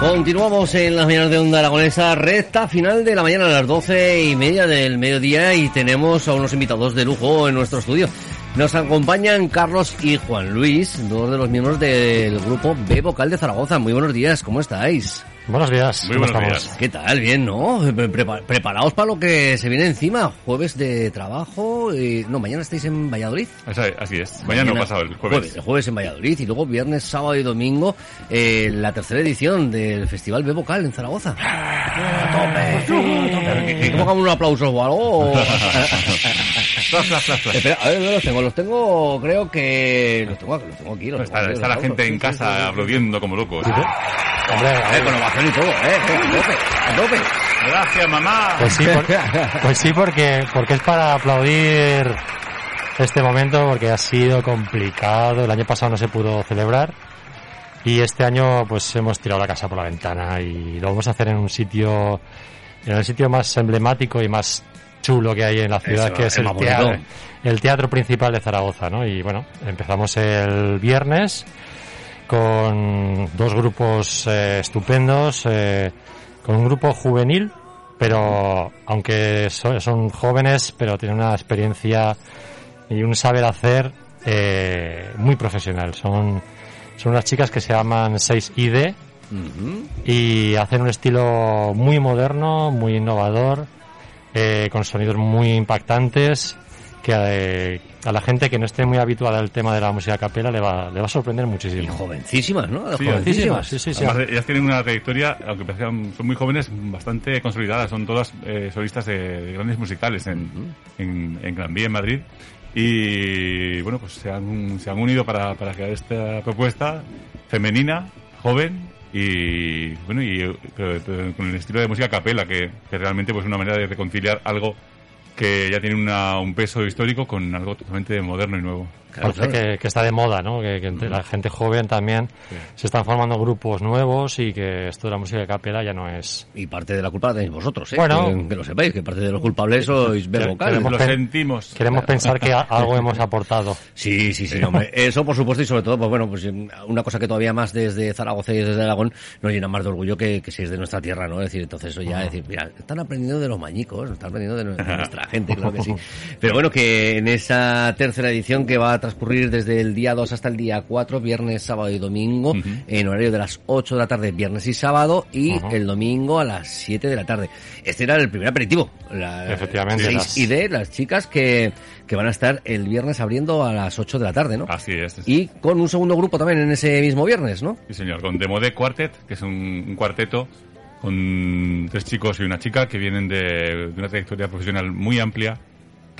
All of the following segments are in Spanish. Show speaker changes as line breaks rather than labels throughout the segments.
Continuamos en las mañanas de Onda Aragonesa, recta final de la mañana a las doce y media del mediodía y tenemos a unos invitados de lujo en nuestro estudio. Nos acompañan Carlos y Juan Luis, dos de los miembros del grupo B Vocal de Zaragoza. Muy buenos días, ¿cómo estáis?
Buenos días.
Muy buenos días.
¿Qué tal? Bien, ¿no? Prepa- preparaos para lo que se viene encima. Jueves de trabajo. y- No, mañana estáis en Valladolid.
Así, es. Mañana no pasado el jueves.
El jueves en Valladolid y luego viernes, sábado y domingo eh, la tercera edición del Festival B Vocal en Zaragoza. ¡A tope! ¿Que- que pongan un aplauso o algo?
Flash, flash, flash, flash.
Espera, a ver, ¿dónde los tengo? Los tengo, creo que... Los tengo, los tengo aquí. Los
Está,
tengo aquí,
está
los
la gente en
Sí,
casa
sí, sí, sí.
aplaudiendo como locos.
Hombre,
Eh, con ovación y todo, eh. A tope, a tope.
Gracias, mamá.
pues sí, por- pues sí, porque, porque es para aplaudir este momento, porque ha sido complicado. El año pasado no se pudo celebrar. Y este año, pues hemos tirado la casa por la ventana y lo vamos a hacer en un sitio, en el sitio más emblemático y más chulo que hay en la ciudad,
Eso,
que es el teatro, el teatro principal de Zaragoza, ¿no? Y bueno, empezamos el viernes con dos grupos eh, estupendos, eh, con un grupo juvenil, pero aunque so- son jóvenes, pero tienen una experiencia y un saber hacer eh, muy profesional. Son, son unas chicas que se llaman 6ID
Ujú.
y hacen un estilo muy moderno, muy innovador, eh, con sonidos muy impactantes que eh, a la gente que no esté muy habituada al tema de la música a capela le va, le va a sorprender
Y
muchísimo.
jovencísimas, ¿no?
Sí,
jovencísimas.
Sí, sí, sí.
Además, ellas tienen una trayectoria, aunque parezcan- son muy jóvenes, bastante consolidada. Son todas eh, solistas de, de grandes musicales en, en, en Gran Vía, en Madrid. Y bueno, pues se han, se han unido para, para crear esta propuesta femenina, joven y bueno, y pero con el estilo de música a capela, que, que realmente pues es una manera de reconciliar algo que ya tiene una- un peso histórico con algo totalmente moderno y nuevo.
Claro,
Parece
claro.
que, que está de moda, ¿no? Que, que entre la gente joven también
Sí.
se están formando grupos nuevos y que esto de la música de capela ya no es...
Y parte de la culpa la tenéis vosotros, ¿eh?
Bueno.
que, que lo sepáis, que parte de los culpables sois B
Que-
vocal.
queremos
Lo sentimos.
Queremos pensar que a- algo hemos aportado.
Sí, sí, sí, hombre. Eso por supuesto y sobre todo, pues bueno, pues una cosa que todavía más desde Zaragoza y desde Aragón nos llena más de orgullo que, que si es de nuestra tierra, ¿no? Es decir, entonces eso ya, decir, mira, están aprendiendo de los mañicos, están aprendiendo de nuestra gente, claro que sí. Pero bueno, que en esa tercera edición que va a transcurrir desde el día 2 hasta el día 4, viernes, sábado y domingo, en horario de las 8 de la tarde, viernes y sábado, y
Ujú.
el domingo a las 7 de la tarde. Este era el primer aperitivo. La,
Efectivamente,
seis
las-
y de las chicas que, que van a estar el viernes abriendo a las 8 de la tarde, ¿no?
Así es.
Y con un segundo grupo también en ese mismo viernes, ¿no?
Sí, señor, con Demode Quartet, que es un, un cuarteto con tres chicos y una chica que vienen de, de una trayectoria profesional muy amplia,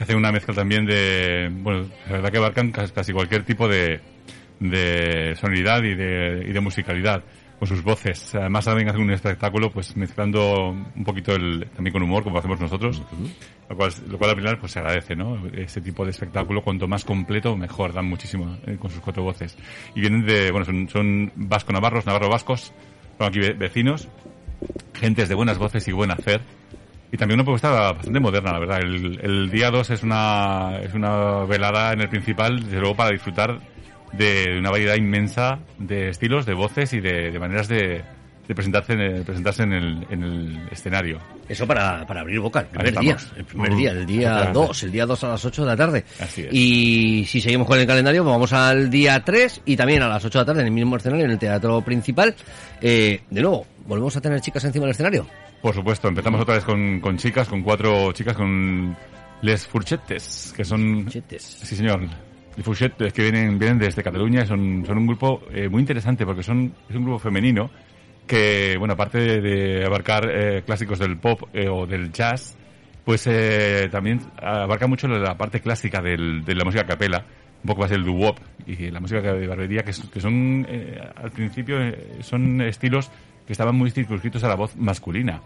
que hacen una mezcla también de, bueno, la verdad que abarcan casi, cualquier tipo de, de sonoridad y de, y de musicalidad con sus voces. Además también hacen un espectáculo pues mezclando un poquito el, también con humor como hacemos nosotros, lo, cual, lo cual al final pues se agradece, ¿no? Ese tipo de espectáculo cuanto más completo mejor, dan muchísimo eh, con sus cuatro voces. Y vienen de, bueno, son, son vasco-navarros, navarro-vascos, son aquí ve- vecinos, gentes de buenas voces y buen hacer y también una propuesta bastante moderna, la verdad. El, el día 2 es una, es una velada en el principal, desde luego para disfrutar de una variedad inmensa de estilos, de voces y de, de maneras de, de presentarse, en el, presentarse en el, en el escenario.
Eso para, para abrir boca, el primer día, el primer día, el día
Efectivamente.
2, el día 2 a las 8 de la tarde.
Así es.
Y si seguimos con el calendario, pues vamos al día 3 y también a las 8 de la tarde en el mismo escenario, en el teatro principal. Eh, de nuevo, ¿volvemos a tener chicas encima del escenario?
Por supuesto, empezamos otra vez con, con chicas, con cuatro chicas, con Les Fourchettes, que son...
Chetes.
Sí, señor. Les Fourchettes, que vienen, vienen desde Cataluña, son, son un grupo eh, muy interesante porque son, es un grupo femenino que, bueno, aparte de, de abarcar eh, clásicos del pop eh, o del jazz, pues eh, también abarca mucho la parte clásica del- de la música a capela, un poco más el doo-wop y la música de barbería, que, que son, eh, al principio, son estilos que estaban muy circunscritos a la voz masculina.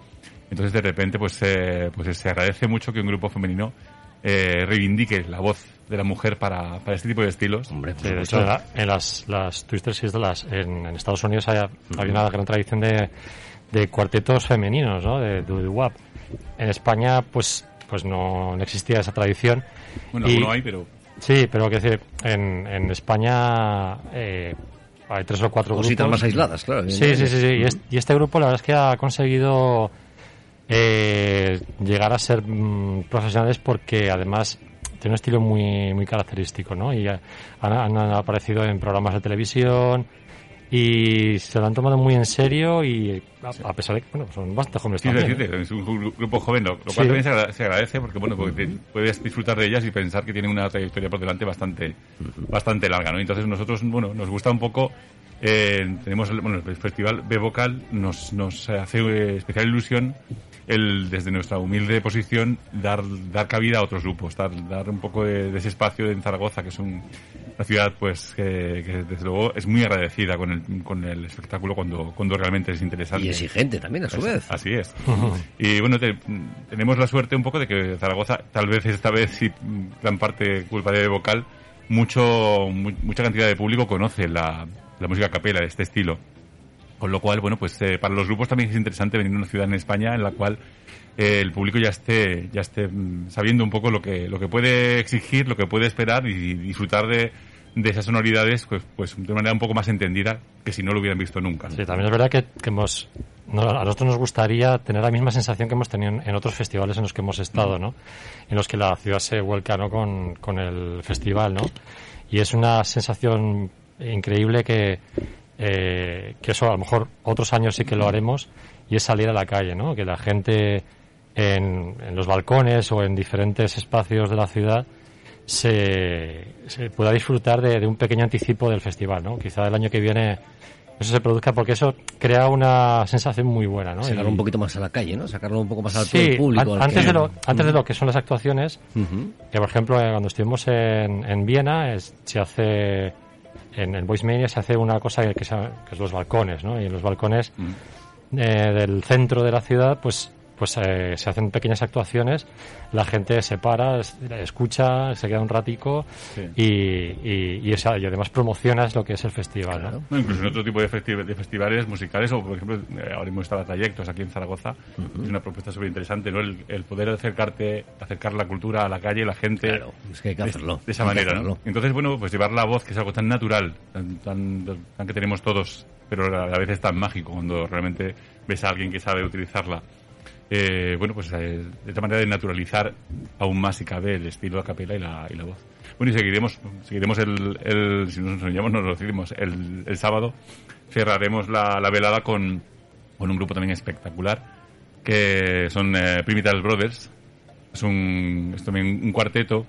Entonces, de repente, pues, eh, pues se agradece mucho que un grupo femenino eh, reivindique la voz de la mujer para, para este tipo de estilos.
Hombre,
Sí, de hecho, en, la- en las, las Twister Sisters en, en Estados Unidos hay, hay una gran tradición de, de cuartetos femeninos, ¿no? De doo-wop. En España, pues, pues no, no existía esa tradición.
Bueno,
Y-
alguno hay, pero
Sí, pero que decir, en, en España eh, hay tres o cuatro
Cositas
grupos.
más aisladas, claro.
Sí, sí, sí, sí. Y, es- y este grupo la verdad es que ha conseguido eh, llegar a ser mm, profesionales porque además tiene un estilo muy, muy característico, ¿no? Y han, han aparecido en programas de televisión y se lo han tomado muy en serio y a, a pesar de que, bueno, son bastante jóvenes
Sí,
también.
decirte, es un gru- grupo joven, lo, lo cual
Sí.
también se agra- se agradece porque bueno, porque te- puedes disfrutar de ellas y pensar que tienen una trayectoria por delante bastante, bastante larga, ¿no? Entonces nosotros, bueno, nos gusta un poco, eh, tenemos, el- bueno, el festival B Vocal nos, nos hace eh, especial ilusión el, desde nuestra humilde posición, dar, dar cabida a otros grupos, dar, dar un poco de, de ese espacio en Zaragoza, que es un, una ciudad, pues, que, que desde luego es muy agradecida con el, con el espectáculo cuando, cuando realmente es interesante.
Y exigente también, a su vez.
Así es. Y bueno, te- tenemos la suerte un poco de que Zaragoza, tal vez esta vez, sí, gran parte culpa de vocal, mucho, mu- mucha cantidad de público conoce la, la música a capela de este estilo. Con lo cual, bueno, pues eh, para los grupos también es interesante venir a una ciudad en España en la cual eh, el público ya esté, ya esté mm, sabiendo un poco lo que, lo que puede exigir, lo que puede esperar y disfrutar de, de esas sonoridades, pues, pues de manera un poco más entendida que si no lo hubieran visto nunca.
Sí, también es verdad que, que hemos, no, a nosotros nos gustaría tener la misma sensación que hemos tenido en, en otros festivales en los que hemos estado, ¿no? En los que la ciudad se vuelca, ¿no? Con, con el festival, ¿no? Y es una sensación increíble que, eh, que eso a lo mejor otros años sí que lo haremos y es salir a la calle, ¿no? Que la gente en, en los balcones o en diferentes espacios de la ciudad se, se pueda disfrutar de, de un pequeño anticipo del festival, ¿no? Quizá el año que viene eso se produzca porque eso crea una sensación muy buena, ¿no?
Sacarlo
Y-
un poquito más a la calle, ¿no? Sacarlo un poco más al
Sí,
público.
an- antes,
que-
de lo, antes de lo que son las actuaciones,
Ujú.
que por ejemplo eh, cuando estuvimos en, en Viena es- se hace en el Voice Mania se hace una cosa que, que se llama- que es los balcones, ¿no? Y en los balcones
Mm.
eh, del centro de la ciudad, pues pues eh, se hacen pequeñas actuaciones, la gente se para, es- escucha, se queda un ratico
Sí.
y, y, y, esa- y además promocionas lo que es el festival, ¿no?
No, incluso en otro tipo de, festi- de festivales musicales, o por ejemplo, eh, ahora mismo estaba Trayectos aquí en Zaragoza, es una propuesta súper interesante, ¿no? El, el poder acercarte, acercar la cultura a la calle, la gente.
Claro, es que hay que
de-
hacerlo.
De esa manera. Entonces, bueno, pues llevar la voz, que es algo tan natural, tan, tan, tan que tenemos todos, pero a la vez es tan mágico cuando realmente ves a alguien que sabe utilizarla. Eh, bueno, pues eh, de esta manera de naturalizar aún más si cabe el estilo a capela y la, y la voz. Bueno, y seguiremos, seguiremos el, el si nos enseñamos, nos lo decimos, el, el sábado cerraremos la, la velada con, con un grupo también espectacular, que son eh, Primital Brothers. Es, un, también un cuarteto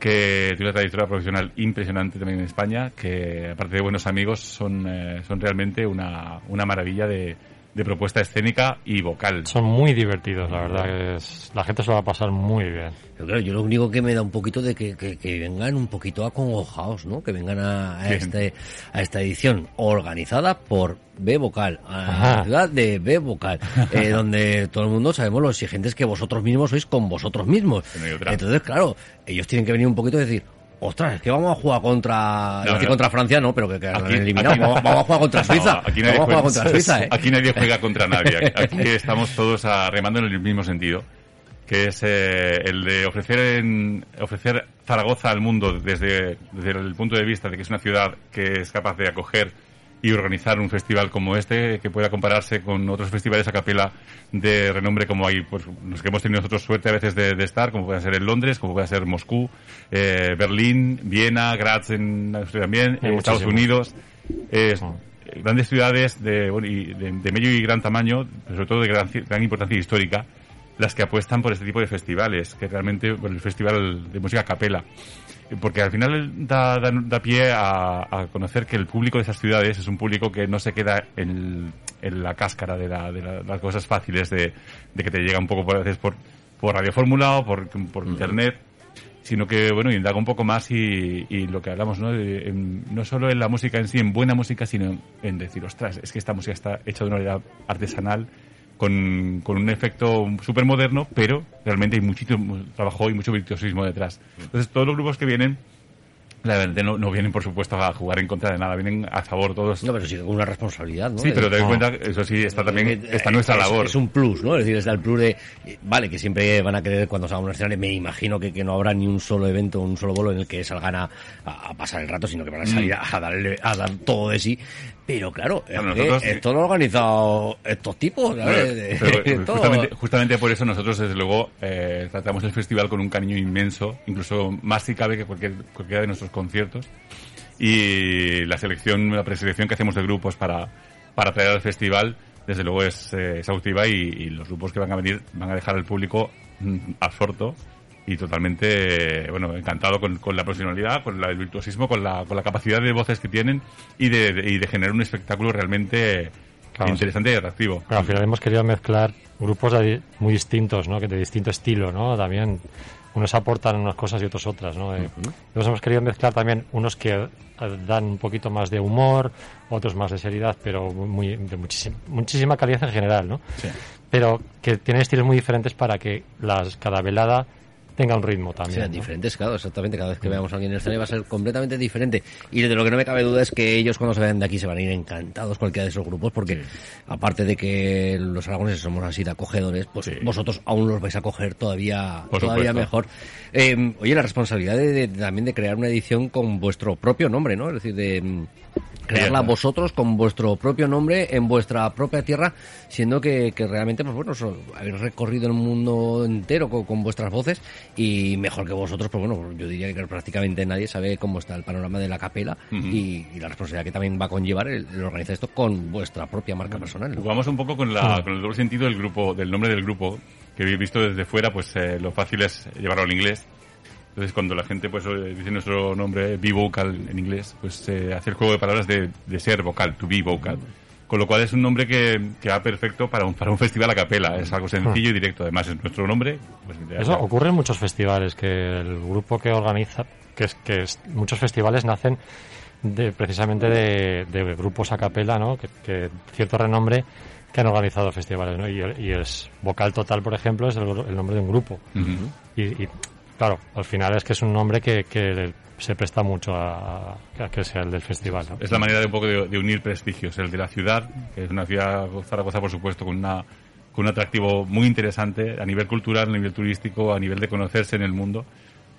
que tiene una trayectoria profesional impresionante también en España, que aparte de buenos amigos son, eh, son realmente una, una maravilla de, de propuesta escénica y vocal.
Son muy divertidos, la verdad. que es- la gente se lo va a pasar muy bien.
Pero claro, yo lo único que me da un poquito de que, que, que vengan un poquito acongojados, ¿no? Que vengan a, este, a esta edición organizada por B Vocal, a la ciudad de B Vocal, eh, donde todo el mundo sabemos lo exigentes que vosotros mismos sois con vosotros mismos.
No.
Entonces, claro, ellos tienen que venir un poquito y decir, ostras, es que vamos a jugar contra,
No, no.
contra Francia, no, pero que, que
Aquí- aquí-
vamos, vamos a jugar contra
No,
Suiza.
aquí nadie
vamos a jugar
juega-
contra Suiza, ¿eh?
Aquí nadie juega contra nadie. Aquí estamos todos remando en el mismo sentido. que es eh, el de ofrecer, en- ofrecer Zaragoza al mundo desde, desde el punto de vista de que es una ciudad que es capaz de acoger y organizar un festival como este, que pueda compararse con otros festivales a capela de renombre como hay, pues, los que hemos tenido nosotros suerte a veces de, de estar, como puede ser en Londres, como puede ser Moscú, eh, Berlín, Viena, Graz en Austria también, en Estados. Unidos. Eh, grandes ciudades de, bueno, y de, de medio y gran tamaño, pero sobre todo de gran, gran importancia histórica, las que apuestan por este tipo de festivales, que realmente, bueno, el festival de música a capela. Porque al final da, da, da pie a, a conocer que el público de esas ciudades es un público que no se queda en, en la cáscara de, la- de la- las cosas fáciles de, de que te llega un poco por, a veces por, por Radio Fórmula o por, por internet, sino que, bueno, indaga un poco más y, y lo que hablamos, ¿no? De- en- no solo en la música en sí, en buena música, sino en decir, ostras, es que esta música está hecha de una manera artesanal, con, con un efecto súper moderno, pero realmente hay muchísimo trabajo y mucho virtuosismo detrás. Entonces, todos los grupos que vienen, la verdad, no, no vienen, por supuesto, a jugar en contra de nada, vienen a favor todos.
No, pero sí con una responsabilidad, ¿no?
sí, pero ten en
no.
cuenta, eso sí, está también,
Eh,
está
eh,
nuestra
es-
labor.
Es un plus, ¿no? Es decir, está el plus de, eh, vale, que siempre van a querer cuando salga un escenario, me imagino que, que no habrá ni un solo evento, un solo bolo en el que salgan a, a- pasar el rato, sino que van a salir a, darle, a dar todo de sí. Pero claro, es
Bueno, nosotros-
esto lo han organizado estos tipos, ¿sabes?
Pero, eh, justamente por eso nosotros, desde luego, eh, tratamos el festival con un cariño inmenso, incluso más si cabe que cualquier, cualquiera de nuestros conciertos. Y la selección, la preselección que hacemos de grupos para, para traer al festival, desde luego es eh, exhaustiva y, y los grupos que van a venir van a dejar al público mm, absorto y totalmente, bueno, encantado con, con la profesionalidad, con la- el virtuosismo, con la, con la capacidad de voces que tienen y de, de- y de generar un espectáculo realmente
Claro,
interesante y atractivo.
Pero al final hemos querido mezclar grupos muy distintos, ¿no? Que de distinto estilo, ¿no? También unos aportan unas cosas y otros otras, ¿no? Entonces hemos querido mezclar también unos que eh, dan un poquito más de humor, otros más de seriedad, pero muy de muchísima, muchísima calidad en general, ¿no?
Sí.
Pero que tienen estilos muy diferentes para que las cada velada tenga un ritmo también. ¿no?
diferentes, claro, exactamente. Cada vez que veamos a alguien en el escenario va a ser completamente diferente. Y de lo que no me cabe duda es que ellos cuando se vayan de aquí se van a ir encantados cualquiera de esos grupos, porque aparte de que los aragoneses somos así de acogedores, pues
Sí.
vosotros aún los vais a coger todavía,
Por
todavía
supuesto.
mejor. Eh, oye, la responsabilidad de, de- también de crear una edición con vuestro propio nombre, ¿no? Es decir, de crearla
Cierto.
vosotros con vuestro propio nombre en vuestra propia tierra, siendo que, que realmente, pues bueno, so- habéis recorrido el mundo entero con, con vuestras voces y mejor que vosotros, pues bueno, yo diría que prácticamente nadie sabe cómo está el panorama de la capela
Ujú.
y, y la responsabilidad que también va a conllevar el, el organizar esto con vuestra propia marca personal. ¿no?
Jugamos un poco con, la, con el doble sentido del grupo, del nombre del grupo, que habéis visto desde fuera, pues eh, lo fácil es llevarlo al inglés. Entonces cuando la gente pues eh, dice nuestro nombre, be vocal en inglés, pues eh, hace el juego de palabras de, de ser vocal, to be vocal. Con lo cual es un nombre que, que va perfecto para un, para un festival a capela. Es algo sencillo y directo. Además es nuestro nombre. Pues,
Eso ocurre en muchos festivales, que el grupo que organiza, que es que es- muchos festivales nacen de, precisamente de, de grupos a capela, ¿no? Que, que cierto renombre que han organizado festivales, ¿no? Y, y es Vocal Total, por ejemplo, es el, el nombre de un grupo. Y, y, claro, al final es que es un nombre que, que se presta mucho a, que sea el del festival.
Es la manera de un poco de, unir prestigios. El de la ciudad, que es una ciudad, Zaragoza, por supuesto, con, una, con un atractivo muy interesante a nivel cultural, a nivel turístico, a nivel de conocerse en el mundo,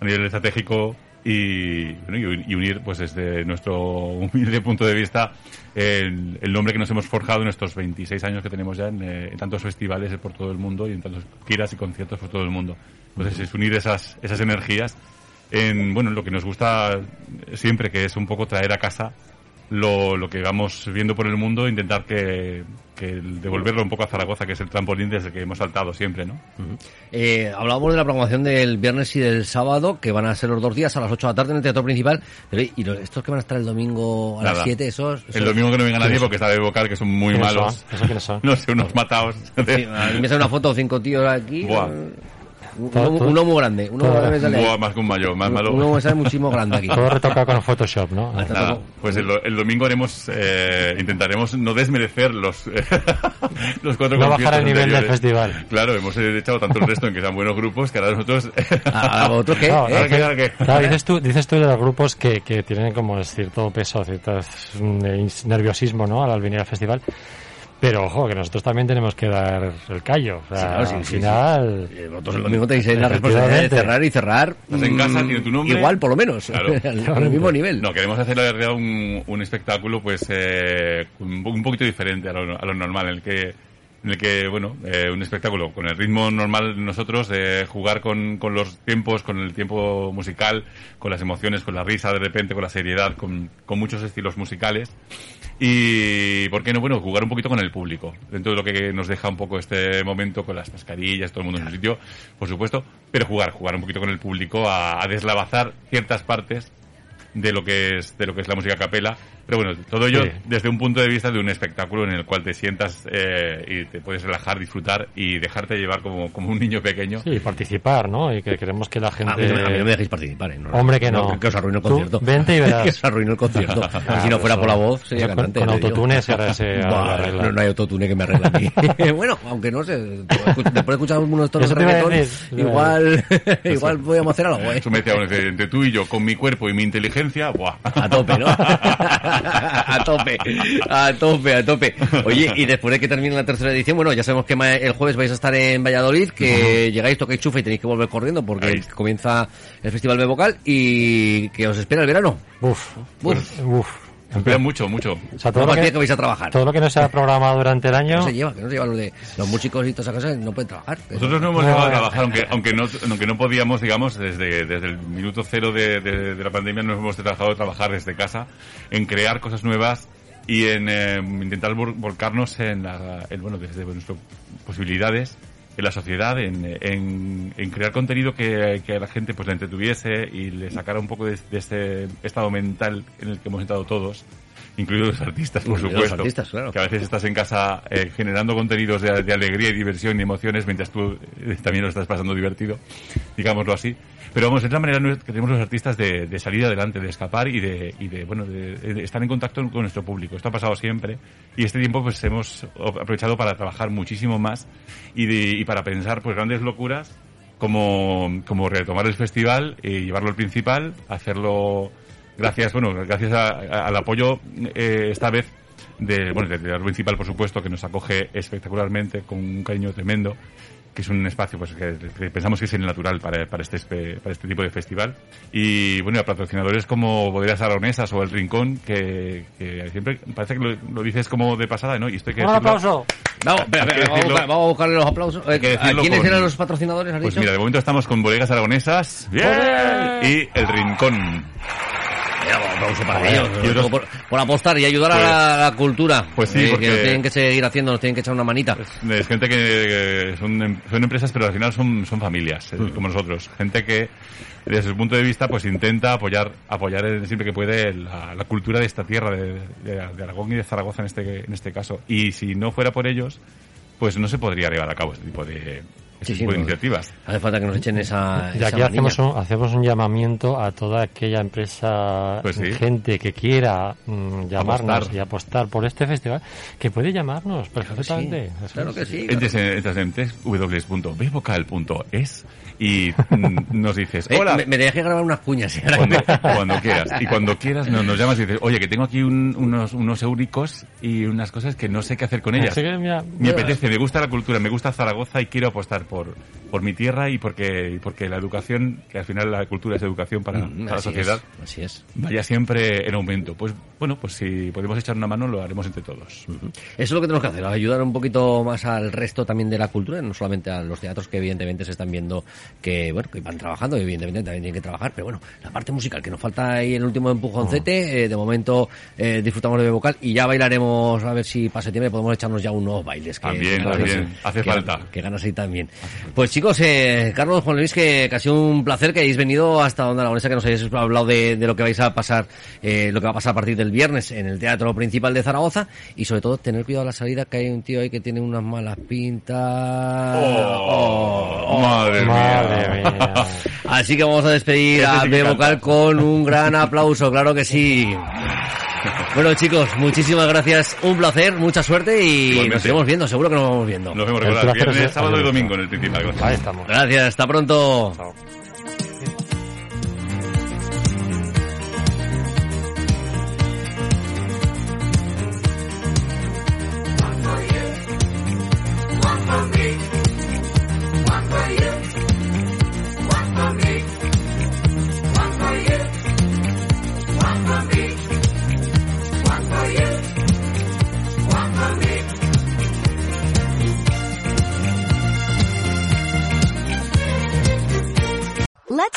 a nivel estratégico y, bueno, y unir, pues desde nuestro humilde punto de vista, el, el nombre que nos hemos forjado en estos 26 años que tenemos ya en, eh, en tantos festivales por todo el mundo y en tantos giras y conciertos por todo el mundo. Entonces es unir esas, esas energías en bueno en lo que nos gusta siempre que es un poco traer a casa lo, lo que vamos viendo por el mundo intentar que, que devolverlo un poco a Zaragoza que es el trampolín desde el que hemos saltado siempre no
Eh, hablábamos de la programación del viernes y del sábado, que van a ser los dos días a las 8 de la tarde en el Teatro Principal. Pero, ¿y los- estos que van a estar el domingo a las
Nada.
7? Esos,
el domingo que no venga nadie
¿Quiénes
porque está de vocal que son muy
¿Quiénes
malos
son? ¿Esos quiénes son?
no sé unos matados
Sí, me sale una foto de cinco tíos aquí.
Buah.
Uno,
Todo-
uno muy grande. Uno
todo-
grande sale.
Buah, más que un mayo más malo
Uno me sale muchísimo grande aquí.
Todo retocado con Photoshop, ¿no?
Nada, pues el, el domingo haremos, eh, intentaremos no desmerecer los, los cuatro
No bajar el nivel del festival.
Claro, hemos echado tanto el resto en que sean buenos grupos que ahora nosotros...
¿A, vosotros qué?
No,
¿Eh?
Ahora que-
Claro, dices tú, dices tú de los grupos que, que tienen como cierto peso, cierto mm, nerviosismo, ¿no? Al venir al festival. Pero ojo, que nosotros también tenemos que dar el callo. O sea,
Sí, claro, sí,
al
sí,
final.
Eh, Vosotros el domingo tenéis la responsabilidad de cerrar y cerrar.
Estás en casa,
mm,
tiene tu nombre.
Igual, por lo menos.
Claro.
al, al mismo nivel.
No, queremos hacer la verdad un, un espectáculo pues eh, un, un poquito diferente a lo, a lo normal, en el que, en el que bueno, eh, un espectáculo con el ritmo normal de nosotros, de jugar con, con los tiempos, con el tiempo musical, con las emociones, con la risa de repente, con la seriedad, con, con muchos estilos musicales. Y, ¿por qué no? Bueno, jugar un poquito con el público. Dentro de lo que nos deja un poco este momento con las mascarillas, todo el mundo en su sitio, por supuesto. Pero jugar, jugar un poquito con el público a, a deslavazar ciertas partes de lo que es de lo que es la música a capela pero bueno todo ello
Sí.
desde un punto de vista de un espectáculo en el cual te sientas eh, y te puedes relajar disfrutar y dejarte llevar como, como un niño pequeño
Sí, participar, ¿no? Y que queremos que la gente.
A mí, no, me- a mí no me dejéis participar, ¿eh? No,
Hombre, que no.
Que os arruino el
Tú
concierto.
vente y verás.
que os arruino el concierto.
Ah,
si no fuera por la voz, sería
con-
cantante.
con autotune se arregla.
no, no hay autotune que me arregle a mí. bueno, aunque no sé, después de escuchar uno de estos
Eso te iba a
reggaetón, igual, igual podíamos hacer algo, ¿eh?
eso me decía entre tú y yo con mi cuerpo y mi inteligencia ¡buah!
A tope, ¿no? a tope, a tope, a tope. Oye, y después de que termine la tercera edición, bueno, ya sabemos que el jueves vais a estar en Valladolid, que llegáis, tocáis chufa y tenéis que volver corriendo porque
Ahí.
comienza el Festival de Vocal y que os espera el verano.
Uf,
Uf.
uf.
Espera mucho mucho
O sea, todo
No
lo,
que, vais a trabajar.
todo lo que no se ha programado durante el año.
No se lleva, que no se lleva lo de los músicos y todas esas cosas, no pueden trabajar.
Nosotros no hemos
No,
dejado de
no.
trabajar, aunque, aunque, no, aunque no podíamos, digamos, desde, desde el minuto cero de, de- de la pandemia nos hemos dejado de trabajar desde casa en crear cosas nuevas y en eh, intentar vol- volcarnos en, la, en, bueno, desde nuestras posibilidades en la sociedad, en, en, crear contenido que, que a la gente pues le entretuviese y le sacara un poco de, de este estado mental en el que hemos entrado todos, incluidos los artistas, por
Incluidos los
supuesto.
artistas, claro.
Que a veces estás en casa eh, generando contenidos de, de alegría y diversión y emociones mientras tú eh, también lo estás pasando divertido, digámoslo así. Pero vamos, es la manera que tenemos los artistas de, de salir adelante, de escapar y de, y de bueno, de, estar en contacto con nuestro público. Esto ha pasado siempre y este tiempo pues hemos aprovechado para trabajar muchísimo más y, de- y para pensar pues grandes locuras como, como retomar el festival y llevarlo al principal, hacerlo gracias, bueno, gracias a- a- al apoyo eh, esta vez de, bueno, del teatro principal, por supuesto, que nos acoge espectacularmente con un cariño tremendo, que es un espacio pues que, que pensamos que es el natural para, para este espe- para este tipo de festival. Y bueno, a patrocinadores como Bodegas Aragonesas o El Rincón, que, que siempre parece que lo, lo dices como de pasada, ¿no? Y esto hay que
Un
decirlo-
aplauso.
Espera, espera,
que
vamos, a
decirlo-
buscar- vamos a buscarle los aplausos. Eh, ¿A quiénes
con-
eran los patrocinadores, has
Pues
dicho?
mira, de momento estamos con Bodegas Aragonesas ¡Bien! y El Rincón.
Aplauso para ellos, por, por apostar y ayudar a la, a la cultura.
Pues sí,
Eh,
porque-
Que nos tienen que seguir haciendo, nos tienen que echar una manita.
Es gente que que son, em- son empresas, pero al final son, son familias, eh,
Mm.
como nosotros. Gente que, desde su punto de vista, pues intenta apoyar, apoyar siempre que puede la, la cultura de esta tierra, de, de- de Aragón y de Zaragoza en este, en este caso. Y si no fuera por ellos, pues no se podría llevar a cabo este tipo de, este
Sí, sí,
tipo de
no.
iniciativas.
Hace falta que nos echen esa.
Y
esa
aquí hacemos un, hacemos un llamamiento a toda aquella empresa,
Pues sí.
gente que quiera mm, llamarnos
Apostar.
y apostar por este festival, que puede llamarnos perfectamente.
Claro que sí.
Www.bvocal.es y mm, nos dices,
Eh,
hola,
me, me grabar unas cuñas. ¿eh?
cuando, cuando quieras. Y cuando quieras nos, nos llamas y dices, oye, que tengo aquí un- unos, unos euricos y unas cosas que no sé qué hacer con ellas.
Así que, mira,
Me apetece, me gusta la cultura, me gusta Zaragoza y quiero apostar por, por mi tierra y porque, y porque la educación, que al final la cultura es educación para,
Mm,
para la sociedad,
es, así es.
vaya siempre en aumento. Pues bueno, pues si podemos echar una mano lo haremos entre todos.
Eso es lo que tenemos que hacer, ayudar un poquito más al resto también de la cultura, no solamente a los teatros que evidentemente se están viendo que, bueno, que van trabajando evidentemente también tienen que trabajar, pero bueno, la parte musical que nos falta ahí el último empujoncete, eh, de momento eh, disfrutamos de vocal y ya bailaremos a ver si para septiembre podemos echarnos ya unos bailes. Que,
También,
que
también, hace
que-
falta.
Que ganas ahí también. Pues chicos, eh, Carlos, Juan Luis, que, que ha sido un placer que hayáis venido hasta donde Aragonesa, que nos hayáis hablado de, de lo que vais a pasar, eh, lo que va a pasar a partir del viernes en el Teatro Principal de Zaragoza y sobre todo tener cuidado a la salida, que hay un tío ahí que tiene unas malas pintas.
Oh, madre,
Madre
mía.
mía.
Así que vamos a despedir a
sí que
B
canta.
Vocal con un gran aplauso, claro que sí. Bueno chicos, muchísimas gracias, un placer, mucha suerte y
Igualmente.
nos iremos viendo, seguro que nos vamos viendo.
Nos vemos
El
viernes, sábado y domingo en el principal. Gracias.
Ahí estamos.
Gracias, hasta pronto.
Chao.